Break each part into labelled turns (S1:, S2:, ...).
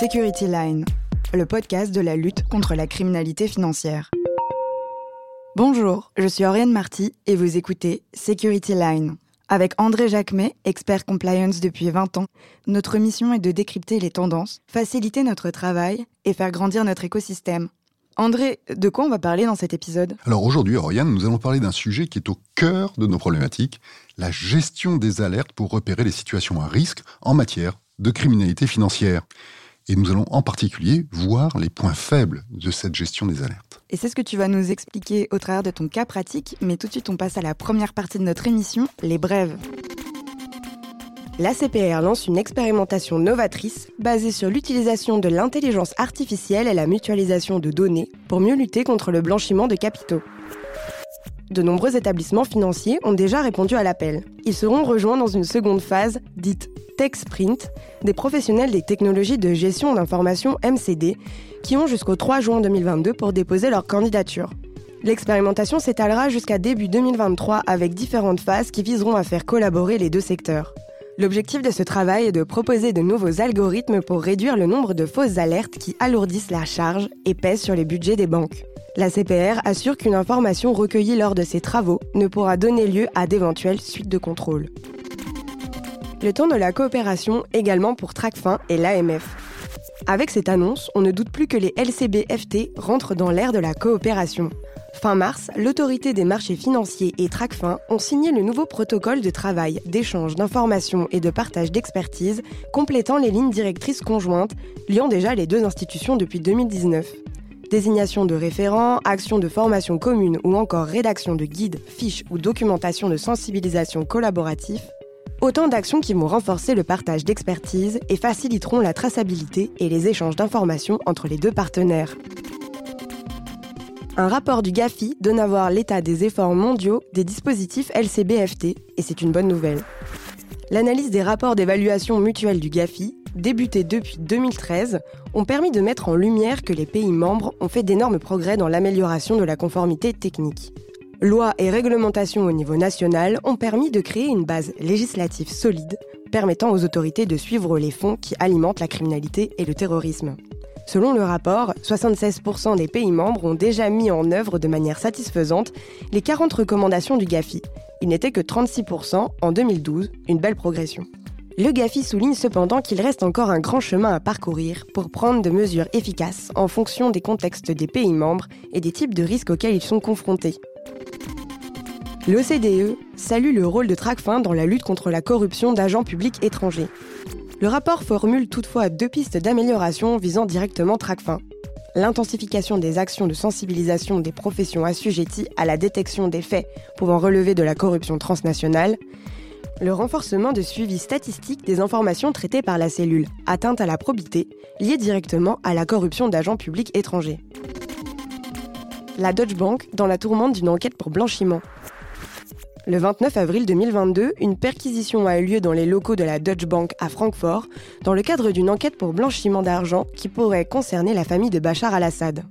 S1: Security Line, le podcast de la lutte contre la criminalité financière. Bonjour, je suis Oriane Marty et vous écoutez Security Line. Avec André Jacquemet, expert compliance depuis 20 ans, notre mission est de décrypter les tendances, faciliter notre travail et faire grandir notre écosystème. André, de quoi on va parler dans cet épisode?
S2: Alors aujourd'hui, Oriane, nous allons parler d'un sujet qui est au cœur de nos problématiques, la gestion des alertes pour repérer les situations à risque en matière de criminalité financière. Et nous allons en particulier voir les points faibles de cette gestion des alertes.
S1: Et c'est ce que tu vas nous expliquer au travers de ton cas pratique, mais tout de suite on passe à la première partie de notre émission, les brèves.
S3: L'ACPR lance une expérimentation novatrice basée sur l'utilisation de l'intelligence artificielle et la mutualisation de données pour mieux lutter contre le blanchiment de capitaux. De nombreux établissements financiers ont déjà répondu à l'appel. Ils seront rejoints dans une seconde phase, dite Tech Sprint, des professionnels des technologies de gestion d'information MCD, qui ont jusqu'au 3 juin 2022 pour déposer leur candidature. L'expérimentation s'étalera jusqu'à début 2023 avec différentes phases qui viseront à faire collaborer les deux secteurs. L'objectif de ce travail est de proposer de nouveaux algorithmes pour réduire le nombre de fausses alertes qui alourdissent la charge et pèsent sur les budgets des banques. La CPR assure qu'une information recueillie lors de ces travaux ne pourra donner lieu à d'éventuelles suites de contrôle. Le temps de la coopération également pour TRACFIN et l'AMF. Avec cette annonce, on ne doute plus que les LCBFT rentrent dans l'ère de la coopération. Fin mars, l'autorité des marchés financiers et TRACFIN ont signé le nouveau protocole de travail, d'échange d'informations et de partage d'expertise, complétant les lignes directrices conjointes liant déjà les deux institutions depuis 2019. Désignation de référents, actions de formation commune ou encore rédaction de guides, fiches ou documentation de sensibilisation collaboratif, autant d'actions qui vont renforcer le partage d'expertise et faciliteront la traçabilité et les échanges d'informations entre les deux partenaires. Un rapport du GAFI donne à voir l'état des efforts mondiaux des dispositifs LCBFT, et c'est une bonne nouvelle. L'analyse des rapports d'évaluation mutuelle du GAFI débutés depuis 2013, ont permis de mettre en lumière que les pays membres ont fait d'énormes progrès dans l'amélioration de la conformité technique. Lois et réglementations au niveau national ont permis de créer une base législative solide permettant aux autorités de suivre les fonds qui alimentent la criminalité et le terrorisme. Selon le rapport, 76% des pays membres ont déjà mis en œuvre de manière satisfaisante les 40 recommandations du GAFI. Il n'était que 36% en 2012, une belle progression. Le GAFI souligne cependant qu'il reste encore un grand chemin à parcourir pour prendre de mesures efficaces en fonction des contextes des pays membres et des types de risques auxquels ils sont confrontés. L'OCDE salue le rôle de TRACFIN dans la lutte contre la corruption d'agents publics étrangers. Le rapport formule toutefois deux pistes d'amélioration visant directement TRACFIN. L'intensification des actions de sensibilisation des professions assujetties à la détection des faits pouvant relever de la corruption transnationale le renforcement de suivi statistique des informations traitées par la cellule, atteinte à la probité, liée directement à la corruption d'agents publics étrangers. La Deutsche Bank dans la tourmente d'une enquête pour blanchiment. Le 29 avril 2022, une perquisition a eu lieu dans les locaux de la Deutsche Bank à Francfort, dans le cadre d'une enquête pour blanchiment d'argent qui pourrait concerner la famille de Bachar al-Assad.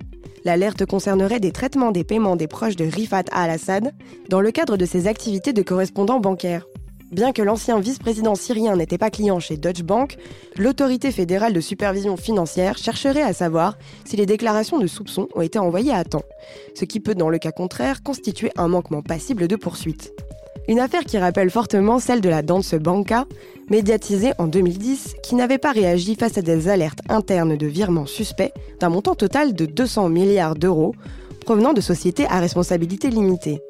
S3: L'alerte concernerait des traitements des paiements des proches de Rifat al-Assad dans le cadre de ses activités de correspondant bancaire. Bien que l'ancien vice-président syrien n'était pas client chez Deutsche Bank, l'autorité fédérale de supervision financière chercherait à savoir si les déclarations de soupçons ont été envoyées à temps, ce qui peut dans le cas contraire constituer un manquement passible de poursuite. Une affaire qui rappelle fortement celle de la Danse Banca, médiatisée en 2010, qui n'avait pas réagi face à des alertes internes de virements suspects d'un montant total de 200 milliards d'euros provenant de sociétés à responsabilité limitée.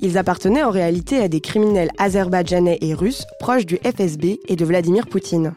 S3: Ils appartenaient en réalité à des criminels azerbaïdjanais et russes proches du FSB et de Vladimir Poutine.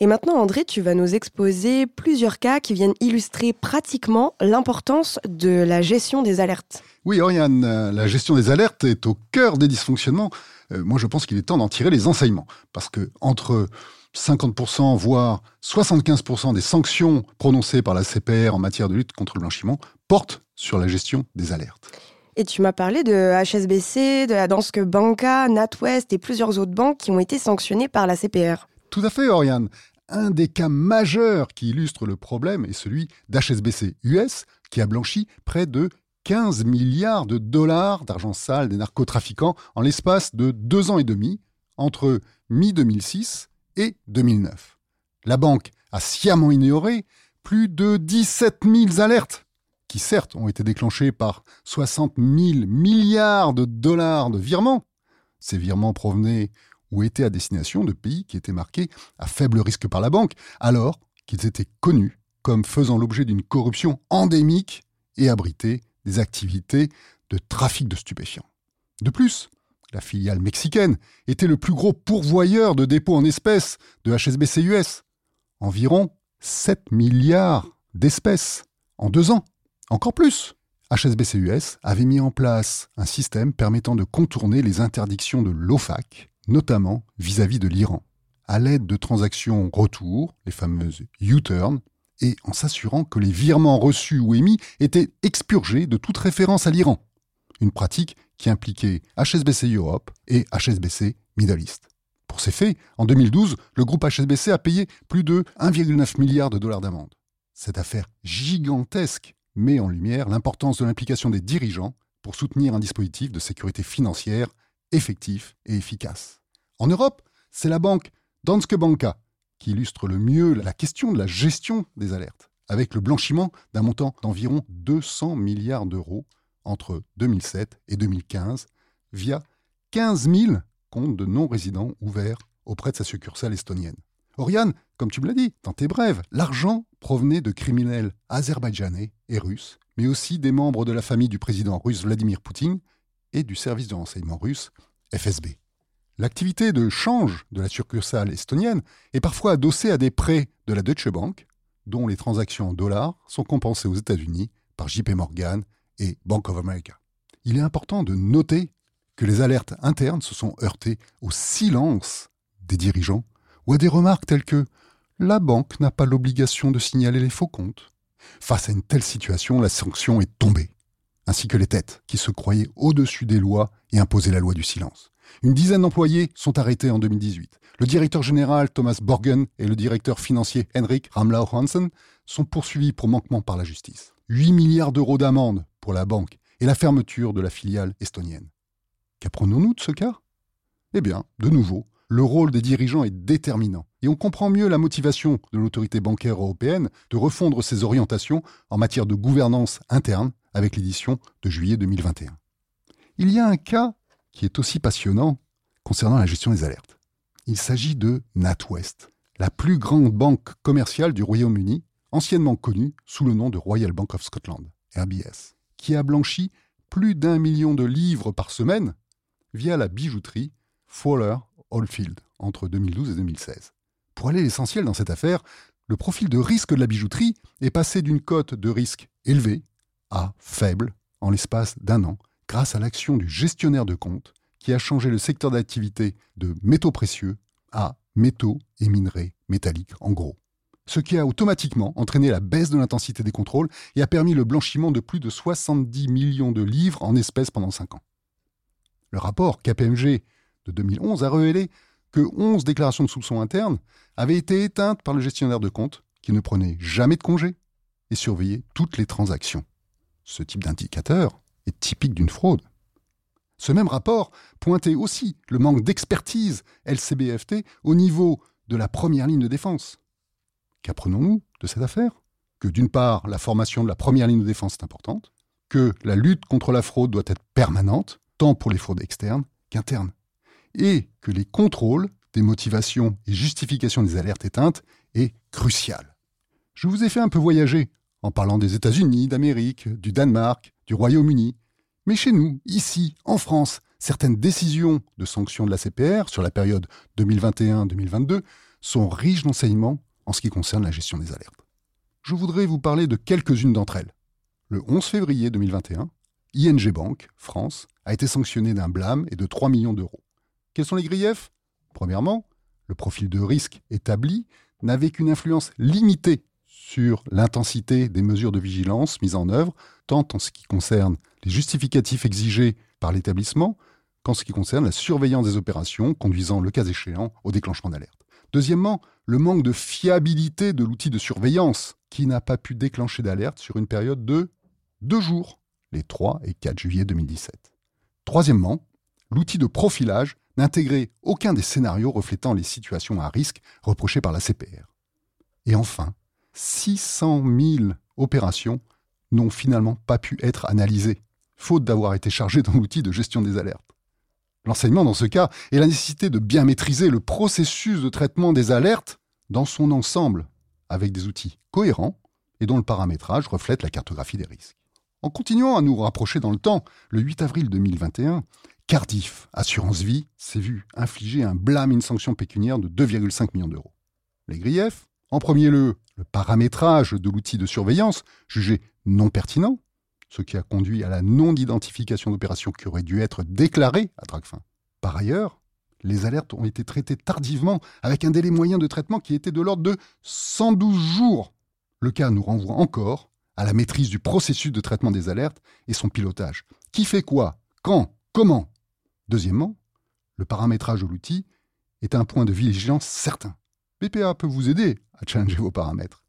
S3: Et maintenant, André, tu vas nous exposer plusieurs cas qui viennent illustrer pratiquement l'importance de la gestion des alertes.
S2: Oui, Oriane, la gestion des alertes est au cœur des dysfonctionnements. Euh, moi, je pense qu'il est temps d'en tirer les enseignements. Parce que entre 50%, voire 75% des sanctions prononcées par la CPR en matière de lutte contre le blanchiment portent sur la gestion des alertes.
S3: Et tu m'as parlé de HSBC, de la Danske Banka, NatWest et plusieurs autres banques qui ont été sanctionnées par la CPR.
S2: Tout à fait, Oriane. Un des cas majeurs qui illustre le problème est celui d'HSBC US, qui a blanchi près de 15 milliards de dollars d'argent sale des narcotrafiquants en l'espace de deux ans et demi, entre mi-2006 et 2009. la banque a sciemment ignoré plus de 17 000 alertes, certes ont été déclenchées par 60 000 milliards de dollars de virements. Ces virements provenaient ou étaient à destination de pays qui étaient marqués à faible risque par la banque, alors qu'ils étaient connus comme faisant l'objet d'une corruption endémique et abritaient des activités de trafic de stupéfiants. De plus, la filiale mexicaine était le plus gros pourvoyeur de dépôts en espèces de HSBC US, environ 7 milliards d'espèces en deux ans, encore plus. HSBC US avait mis en place un système permettant de contourner les interdictions de l'OFAC, notamment vis-à-vis de l'Iran, à l'aide de transactions retour, les fameuses U-turn, et en s'assurant que les virements reçus ou émis étaient expurgés de toute référence à l'Iran. Une pratique qui impliquait HSBC Europe et HSBC Middle East. Pour ces faits, en 2012, le groupe HSBC a payé plus de 1,9 milliard de dollars d'amende. Cette affaire gigantesque met en lumière l'importance de l'implication des dirigeants pour soutenir un dispositif de sécurité financière effectif et efficace. En Europe, c'est la banque Danske Banka qui illustre le mieux la question de la gestion des alertes, avec le blanchiment d'un montant d'environ 200 milliards d'euros entre 2007 et 2015 via 15 000 comptes de non-résidents ouverts auprès de sa succursale estonienne. Oriane, comme tu me l'as dit dans tes brèves, l'argent provenait de criminels azerbaïdjanais et russes, mais aussi des membres de la famille du président russe Vladimir Poutine et du service de renseignement russe FSB. L'activité de change de la succursale estonienne est parfois adossée à des prêts de la Deutsche Bank, dont les transactions en dollars sont compensées aux États-Unis par JP Morgan et Bank of America. Il est important de noter que les alertes internes se sont heurtées au silence des dirigeants ou à des remarques telles que la banque n'a pas l'obligation de signaler les faux comptes. Face à une telle situation, la sanction est tombée, ainsi que les têtes qui se croyaient au-dessus des lois et imposaient la loi du silence. Une dizaine d'employés sont arrêtés en 2018. Le directeur général Thomas Borgen et le directeur financier Henrik Ramlau Hansen sont poursuivis pour manquement par la justice. 8 milliards d'euros d'amende pour la banque et la fermeture de la filiale estonienne. Qu'apprenons-nous de ce cas? Eh bien, de nouveau, le rôle des dirigeants est déterminant et on comprend mieux la motivation de l'autorité bancaire européenne de refondre ses orientations en matière de gouvernance interne avec l'édition de juillet 2021. Il y a un cas qui est aussi passionnant concernant la gestion des alertes. Il s'agit de NatWest, la plus grande banque commerciale du Royaume-Uni, anciennement connue sous le nom de Royal Bank of Scotland, RBS, qui a blanchi plus d'un million de livres par semaine via la bijouterie Fowler Oldfield entre 2012 et 2016. Pour aller l'essentiel dans cette affaire, le profil de risque de la bijouterie est passé d'une cote de risque élevée à faible en l'espace d'un an grâce à l'action du gestionnaire de compte qui a changé le secteur d'activité de métaux précieux à métaux et minerais métalliques en gros. Ce qui a automatiquement entraîné la baisse de l'intensité des contrôles et a permis le blanchiment de plus de 70 millions de livres en espèces pendant 5 ans. Le rapport KPMG de 2011 a révélé que 11 déclarations de soupçons internes avaient été éteintes par le gestionnaire de compte qui ne prenait jamais de congé et surveillait toutes les transactions. Ce type d'indicateur est typique d'une fraude. Ce même rapport pointait aussi le manque d'expertise LCBFT au niveau de la première ligne de défense. Qu'apprenons-nous de cette affaire? Que d'une part, la formation de la première ligne de défense est importante, que la lutte contre la fraude doit être permanente, tant pour les fraudes externes qu'internes, et que les contrôles des motivations et justifications des alertes éteintes est crucial. Je vous ai fait un peu voyager en parlant des États-Unis, d'Amérique, du Danemark, du Royaume-Uni. Mais chez nous, ici, en France, certaines décisions de sanctions de la CPR sur la période 2021-2022 sont riches d'enseignements en ce qui concerne la gestion des alertes. Je voudrais vous parler de quelques-unes d'entre elles. Le 11 février 2021, ING Bank, France, a été sanctionné d'un blâme et de 3 millions d'euros. Quels sont les griefs? Premièrement, le profil de risque établi n'avait qu'une influence limitée sur l'intensité des mesures de vigilance mises en œuvre, tant en ce qui concerne les justificatifs exigés par l'établissement qu'en ce qui concerne la surveillance des opérations conduisant, le cas échéant, au déclenchement d'alerte. Deuxièmement, le manque de fiabilité de l'outil de surveillance qui n'a pas pu déclencher d'alerte sur une période de deux jours, les 3 et 4 juillet 2017. Troisièmement, l'outil de profilage n'intégrait aucun des scénarios reflétant les situations à risque reprochées par la CPR. Et enfin, 600 000 opérations n'ont finalement pas pu être analysées, faute d'avoir été chargées dans l'outil de gestion des alertes. L'enseignement dans ce cas est la nécessité de bien maîtriser le processus de traitement des alertes dans son ensemble, avec des outils cohérents et dont le paramétrage reflète la cartographie des risques. En continuant à nous rapprocher dans le temps, le 8 avril 2021, Cardiff Assurance Vie s'est vu infliger un blâme et une sanction pécuniaire de 2,5 millions d'euros. Les griefs En premier lieu, le paramétrage de l'outil de surveillance, jugé non pertinent, ce qui a conduit à la non-identification d'opérations qui auraient dû être déclarées à Tracfin. Par ailleurs, les alertes ont été traitées tardivement, avec un délai moyen de traitement qui était de l'ordre de 112 jours. Le cas nous renvoie encore à la maîtrise du processus de traitement des alertes et son pilotage. Qui fait quoi? Quand? Comment? Deuxièmement, le paramétrage de l'outil est un point de vigilance certain. BPA peut vous aider à challenger vos paramètres.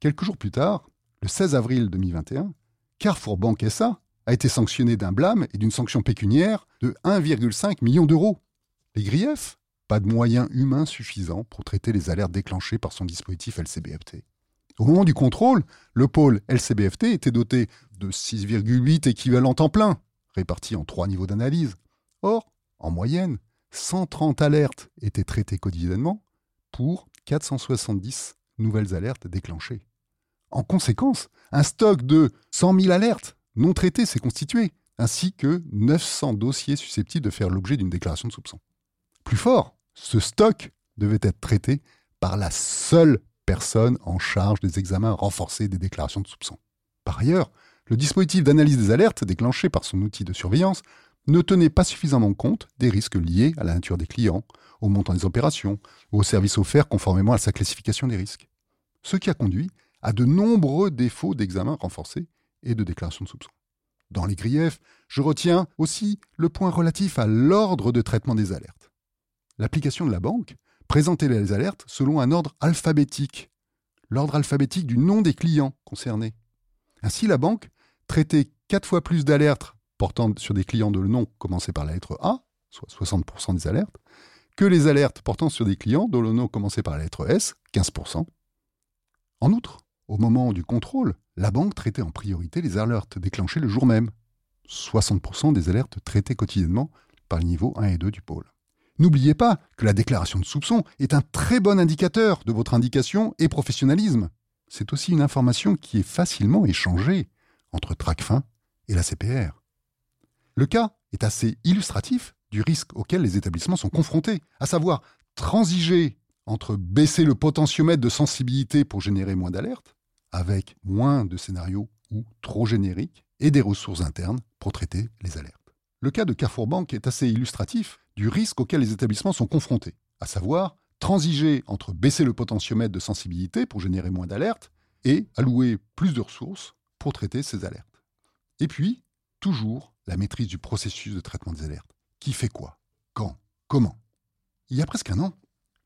S2: Quelques jours plus tard, le 16 avril 2021, Carrefour Bank SA a été sanctionné d'un blâme et d'une sanction pécuniaire de 1,5 million d'euros. Les griefs Pas de moyens humains suffisants pour traiter les alertes déclenchées par son dispositif LCBFT. Au moment du contrôle, le pôle LCBFT était doté de 6,8 équivalents temps plein, répartis en trois niveaux d'analyse. Or, en moyenne, 130 alertes étaient traitées quotidiennement pour 470 nouvelles alertes déclenchées. En conséquence, un stock de 100 000 alertes non traitées s'est constitué, ainsi que 900 dossiers susceptibles de faire l'objet d'une déclaration de soupçon. Plus fort, ce stock devait être traité par la seule personne en charge des examens renforcés des déclarations de soupçon. Par ailleurs, le dispositif d'analyse des alertes déclenché par son outil de surveillance ne tenait pas suffisamment compte des risques liés à la nature des clients, au montant des opérations ou aux services offerts conformément à sa classification des risques. Ce qui a conduit à de nombreux défauts d'examen renforcés et de déclaration de soupçon. Dans les griefs, je retiens aussi le point relatif à l'ordre de traitement des alertes. L'application de la banque présentait les alertes selon un ordre alphabétique, l'ordre alphabétique du nom des clients concernés. Ainsi, la banque traitait quatre fois plus d'alertes portant sur des clients de nom commencé par la lettre A, soit 60% des alertes, que les alertes portant sur des clients dont le nom commençait par la lettre S, 15%. En outre, au moment du contrôle, la banque traitait en priorité les alertes déclenchées le jour même, 60% des alertes traitées quotidiennement par le niveau 1 et 2 du pôle. N'oubliez pas que la déclaration de soupçon est un très bon indicateur de votre indication et professionnalisme. C'est aussi une information qui est facilement échangée entre Tracfin et la CPR. Le cas est assez illustratif du risque auquel les établissements sont confrontés, à savoir transiger entre baisser le potentiomètre de sensibilité pour générer moins d'alertes, avec moins de scénarios ou trop génériques, et des ressources internes pour traiter les alertes. Le cas de Carrefour Bank est assez illustratif du risque auquel les établissements sont confrontés, à savoir transiger entre baisser le potentiomètre de sensibilité pour générer moins d'alertes et allouer plus de ressources pour traiter ces alertes. Et puis, toujours la maîtrise du processus de traitement des alertes. Qui fait quoi? Quand? Comment? Il y a presque un an,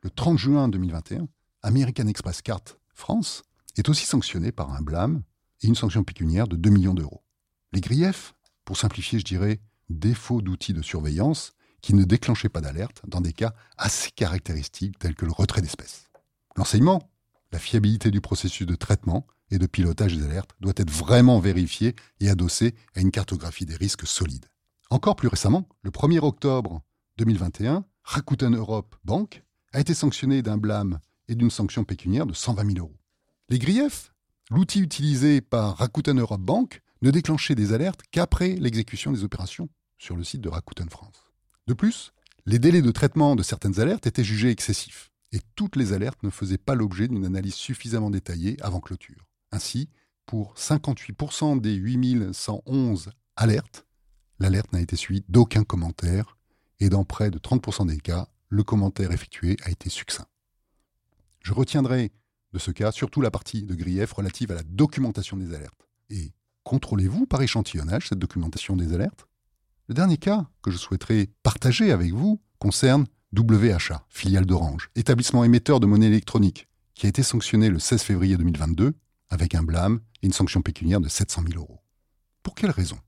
S2: le 30 juin 2021, American Express Card France est aussi sanctionné par un blâme et une sanction pécuniaire de 2 millions d'euros. Les griefs, pour simplifier, je dirais, défaut d'outils de surveillance qui ne déclenchaient pas d'alerte dans des cas assez caractéristiques tels que le retrait d'espèces. L'enseignement, la fiabilité du processus de traitement et de pilotage des alertes doit être vraiment vérifiée et adossée à une cartographie des risques solides. Encore plus récemment, le 1er octobre 2021, Rakuten Europe Bank a été sanctionné d'un blâme et d'une sanction pécuniaire de 120 000 euros. Les griefs, l'outil utilisé par Rakuten Europe Bank ne déclenchait des alertes qu'après l'exécution des opérations sur le site de Rakuten France. De plus, les délais de traitement de certaines alertes étaient jugés excessifs, et toutes les alertes ne faisaient pas l'objet d'une analyse suffisamment détaillée avant clôture. Ainsi, pour 58% des 8111 alertes, l'alerte n'a été suivie d'aucun commentaire, et dans près de 30% des cas, le commentaire effectué a été succinct. Je retiendrai de ce cas surtout la partie de grief relative à la documentation des alertes. Et contrôlez-vous par échantillonnage cette documentation des alertes? Le dernier cas que je souhaiterais partager avec vous concerne WHA, filiale d'Orange, établissement émetteur de monnaie électronique, qui a été sanctionné le 16 février 2022 avec un blâme et une sanction pécuniaire de 700 000 euros. Pour quelle raison?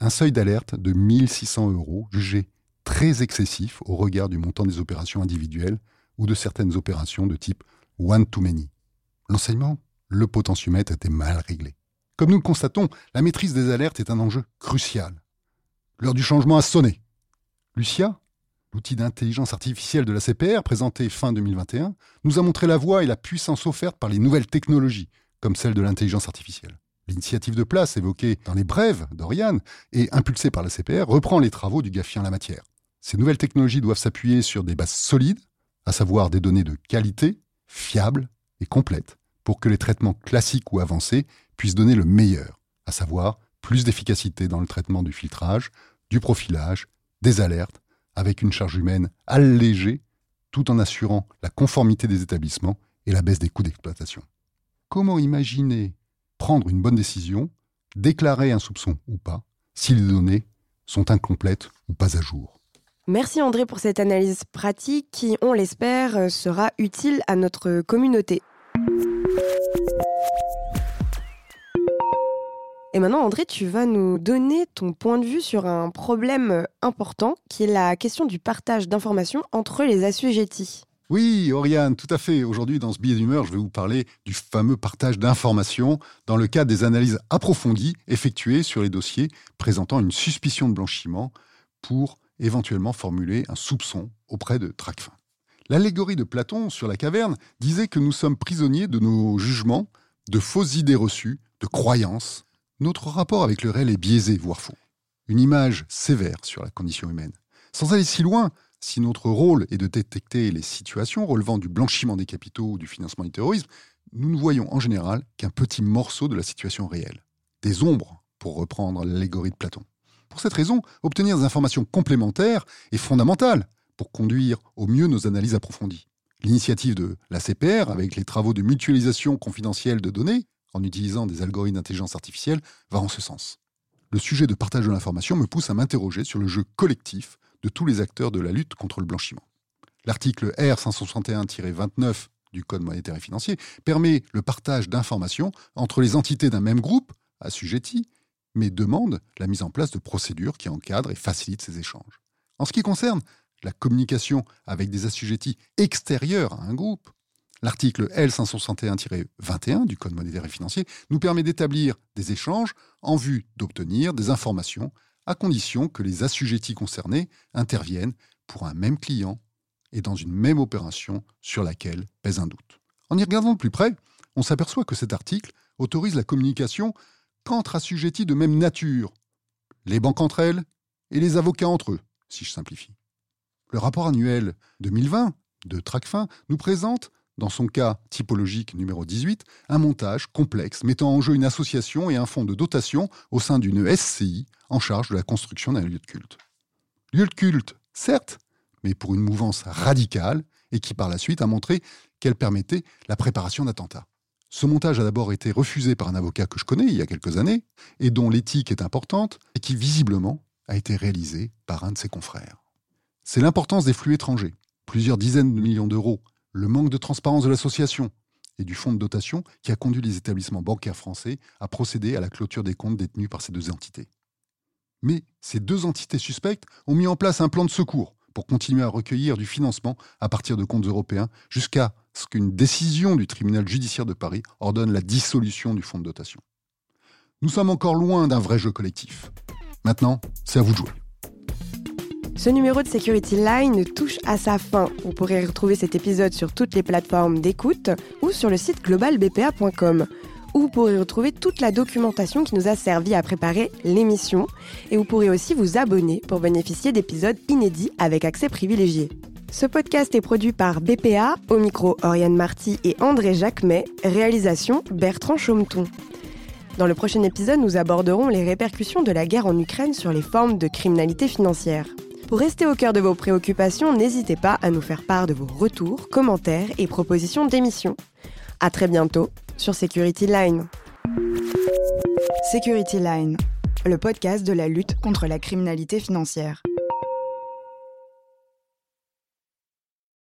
S2: Un seuil d'alerte de 1600 euros jugé très excessif au regard du montant des opérations individuelles ou de certaines opérations de type one to many. L'enseignement, le potentiomètre était mal réglé. Comme nous le constatons, la maîtrise des alertes est un enjeu crucial. L'heure du changement a sonné. Lucia, l'outil d'intelligence artificielle de la CPR présenté fin 2021, nous a montré la voie et la puissance offerte par les nouvelles technologies, comme celle de l'intelligence artificielle. L'initiative de place évoquée dans les brèves d'Oriane et impulsée par la CPR reprend les travaux du GAFI en la matière. Ces nouvelles technologies doivent s'appuyer sur des bases solides, à savoir des données de qualité, fiables et complètes, pour que les traitements classiques ou avancés puissent donner le meilleur, à savoir plus d'efficacité dans le traitement du filtrage, du profilage, des alertes, avec une charge humaine allégée, tout en assurant la conformité des établissements et la baisse des coûts d'exploitation. Comment imaginer prendre une bonne décision, déclarer un soupçon ou pas, si les données sont incomplètes ou pas à jour?
S3: Merci André pour cette analyse pratique qui, on l'espère, sera utile à notre communauté. Et maintenant, André, tu vas nous donner ton point de vue sur un problème important qui est la question du partage d'informations entre les assujettis.
S2: Oui, Oriane, tout à fait. Aujourd'hui, dans ce billet d'humeur, je vais vous parler du fameux partage d'informations dans le cadre des analyses approfondies effectuées sur les dossiers présentant une suspicion de blanchiment pour éventuellement formuler un soupçon auprès de Tracfin. L'allégorie de Platon sur la caverne disait que nous sommes prisonniers de nos jugements, de fausses idées reçues, de croyances. Notre rapport avec le réel est biaisé, voire faux. Une image sévère sur la condition humaine. Sans aller si loin, si notre rôle est de détecter les situations relevant du blanchiment des capitaux ou du financement du terrorisme, nous ne voyons en général qu'un petit morceau de la situation réelle. Des ombres, pour reprendre l'allégorie de Platon. Pour cette raison, obtenir des informations complémentaires est fondamental pour conduire au mieux nos analyses approfondies. L'initiative de la CPR, avec les travaux de mutualisation confidentielle de données, en utilisant des algorithmes d'intelligence artificielle, va en ce sens. Le sujet de partage de l'information me pousse à m'interroger sur le jeu collectif de tous les acteurs de la lutte contre le blanchiment. L'article R561-29 du Code monétaire et financier permet le partage d'informations entre les entités d'un même groupe, assujettis, mais demande la mise en place de procédures qui encadrent et facilitent ces échanges. En ce qui concerne la communication avec des assujettis extérieurs à un groupe, l'article L561-21 du Code monétaire et financier nous permet d'établir des échanges en vue d'obtenir des informations à condition que les assujettis concernés interviennent pour un même client et dans une même opération sur laquelle pèse un doute. En y regardant de plus près, on s'aperçoit que cet article autorise la communication qu'entre assujettis de même nature, les banques entre elles et les avocats entre eux, si je simplifie. Le rapport annuel 2020 de Tracfin nous présente dans son cas typologique numéro 18, un montage complexe mettant en jeu une association et un fonds de dotation au sein d'une SCI en charge de la construction d'un lieu de culte. Lieu de culte, certes, mais pour une mouvance radicale et qui par la suite a montré qu'elle permettait la préparation d'attentats. Ce montage a d'abord été refusé par un avocat que je connais il y a quelques années et dont l'éthique est importante et qui visiblement a été réalisé par un de ses confrères. C'est l'importance des flux étrangers. Plusieurs dizaines de millions d'euros le manque de transparence de l'association et du fonds de dotation qui a conduit les établissements bancaires français à procéder à la clôture des comptes détenus par ces deux entités. Mais ces deux entités suspectes ont mis en place un plan de secours pour continuer à recueillir du financement à partir de comptes européens jusqu'à ce qu'une décision du tribunal judiciaire de Paris ordonne la dissolution du fonds de dotation. Nous sommes encore loin d'un vrai jeu collectif. Maintenant, c'est à vous de jouer.
S3: Ce numéro de Security Line touche à sa fin. Vous pourrez retrouver cet épisode sur toutes les plateformes d'écoute ou sur le site globalbpa.com où vous pourrez retrouver toute la documentation qui nous a servi à préparer l'émission et vous pourrez aussi vous abonner pour bénéficier d'épisodes inédits avec accès privilégié. Ce podcast est produit par BPA, au micro Oriane Marty et André Jacquemet, réalisation Bertrand Chaumeton. Dans le prochain épisode, nous aborderons les répercussions de la guerre en Ukraine sur les formes de criminalité financière. Pour rester au cœur de vos préoccupations, n'hésitez pas à nous faire part de vos retours, commentaires et propositions d'émissions. À très bientôt sur Security Line.
S1: Security Line, le podcast de la lutte contre la criminalité financière.